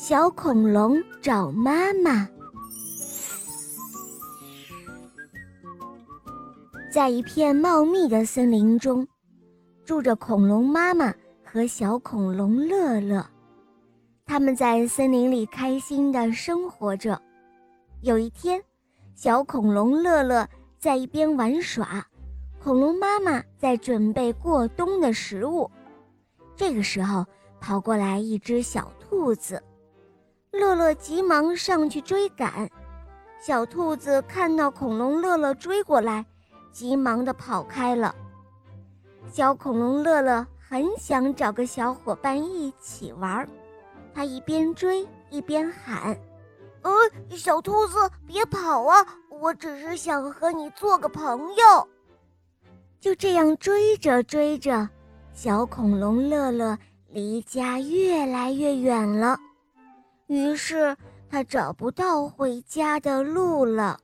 小恐龙找妈妈。在一片茂密的森林中，住着恐龙妈妈和小恐龙乐乐。他们在森林里开心的生活着。有一天，小恐龙乐乐在一边玩耍，恐龙妈妈在准备过冬的食物。这个时候，跑过来一只小兔子。乐乐急忙上去追赶，小兔子看到恐龙乐乐追过来，急忙地跑开了。小恐龙乐乐很想找个小伙伴一起玩，他一边追一边喊：“呃，小兔子，别跑啊！我只是想和你做个朋友。”就这样追着追着，小恐龙乐乐离家越来越远了。于是他找不到回家的路了。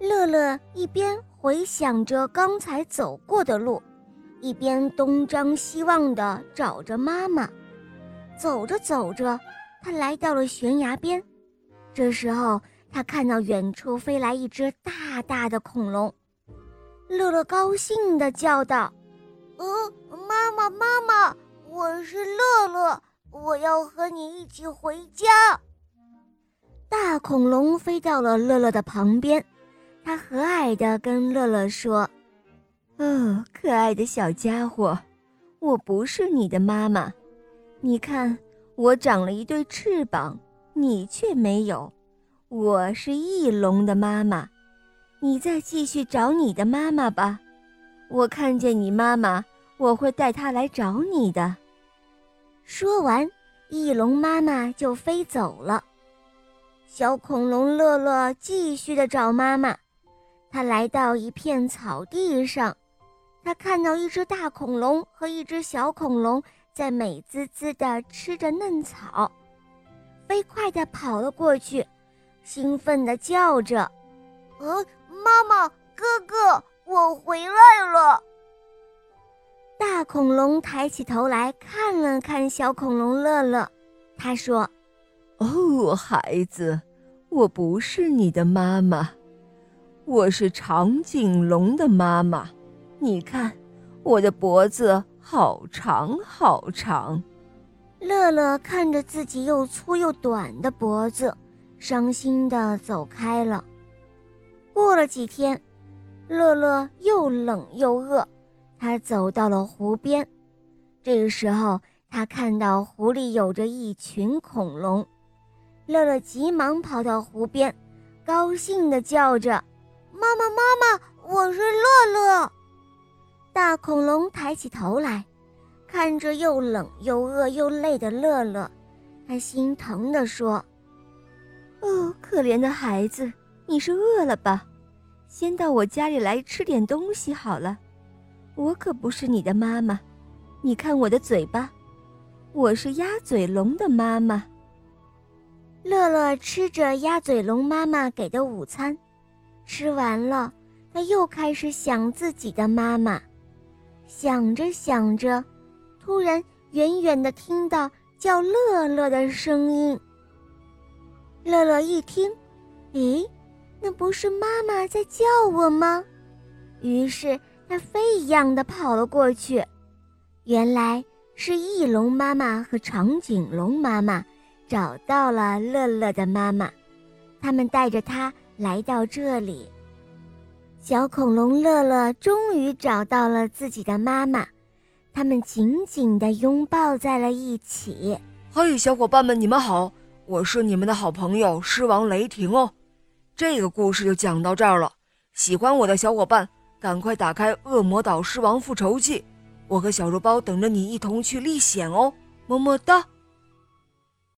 乐乐一边回想着刚才走过的路，一边东张西望地找着妈妈。走着走着，他来到了悬崖边。这时候，他看到远处飞来一只大大的恐龙。乐乐高兴地叫道：“呃，妈妈，妈妈，我是乐乐。”我要和你一起回家。大恐龙飞到了乐乐的旁边，它和蔼地跟乐乐说：“哦，可爱的小家伙，我不是你的妈妈。你看，我长了一对翅膀，你却没有。我是翼龙的妈妈。你再继续找你的妈妈吧。我看见你妈妈，我会带她来找你的。”说完，翼龙妈妈就飞走了。小恐龙乐乐继续的找妈妈。他来到一片草地上，他看到一只大恐龙和一只小恐龙在美滋滋的吃着嫩草，飞快的跑了过去，兴奋的叫着：“呃，妈妈，哥哥，我回来了！”大恐龙抬起头来看了看小恐龙乐乐，他说：“哦，孩子，我不是你的妈妈，我是长颈龙的妈妈。你看，我的脖子好长好长。”乐乐看着自己又粗又短的脖子，伤心地走开了。过了几天，乐乐又冷又饿。他走到了湖边，这个时候，他看到湖里有着一群恐龙。乐乐急忙跑到湖边，高兴地叫着：“妈妈，妈妈，我是乐乐！”大恐龙抬起头来，看着又冷又饿又累的乐乐，他心疼地说：“哦，可怜的孩子，你是饿了吧？先到我家里来吃点东西好了。”我可不是你的妈妈，你看我的嘴巴，我是鸭嘴龙的妈妈。乐乐吃着鸭嘴龙妈妈给的午餐，吃完了，他又开始想自己的妈妈，想着想着，突然远远的听到叫乐乐的声音。乐乐一听，咦，那不是妈妈在叫我吗？于是。他飞一样的跑了过去，原来是翼龙妈妈和长颈龙妈妈找到了乐乐的妈妈，他们带着他来到这里。小恐龙乐乐终于找到了自己的妈妈，他们紧紧地拥抱在了一起。嘿，小伙伴们，你们好，我是你们的好朋友狮王雷霆哦。这个故事就讲到这儿了，喜欢我的小伙伴。赶快打开《恶魔岛狮王复仇记》，我和小肉包等着你一同去历险哦！么么哒。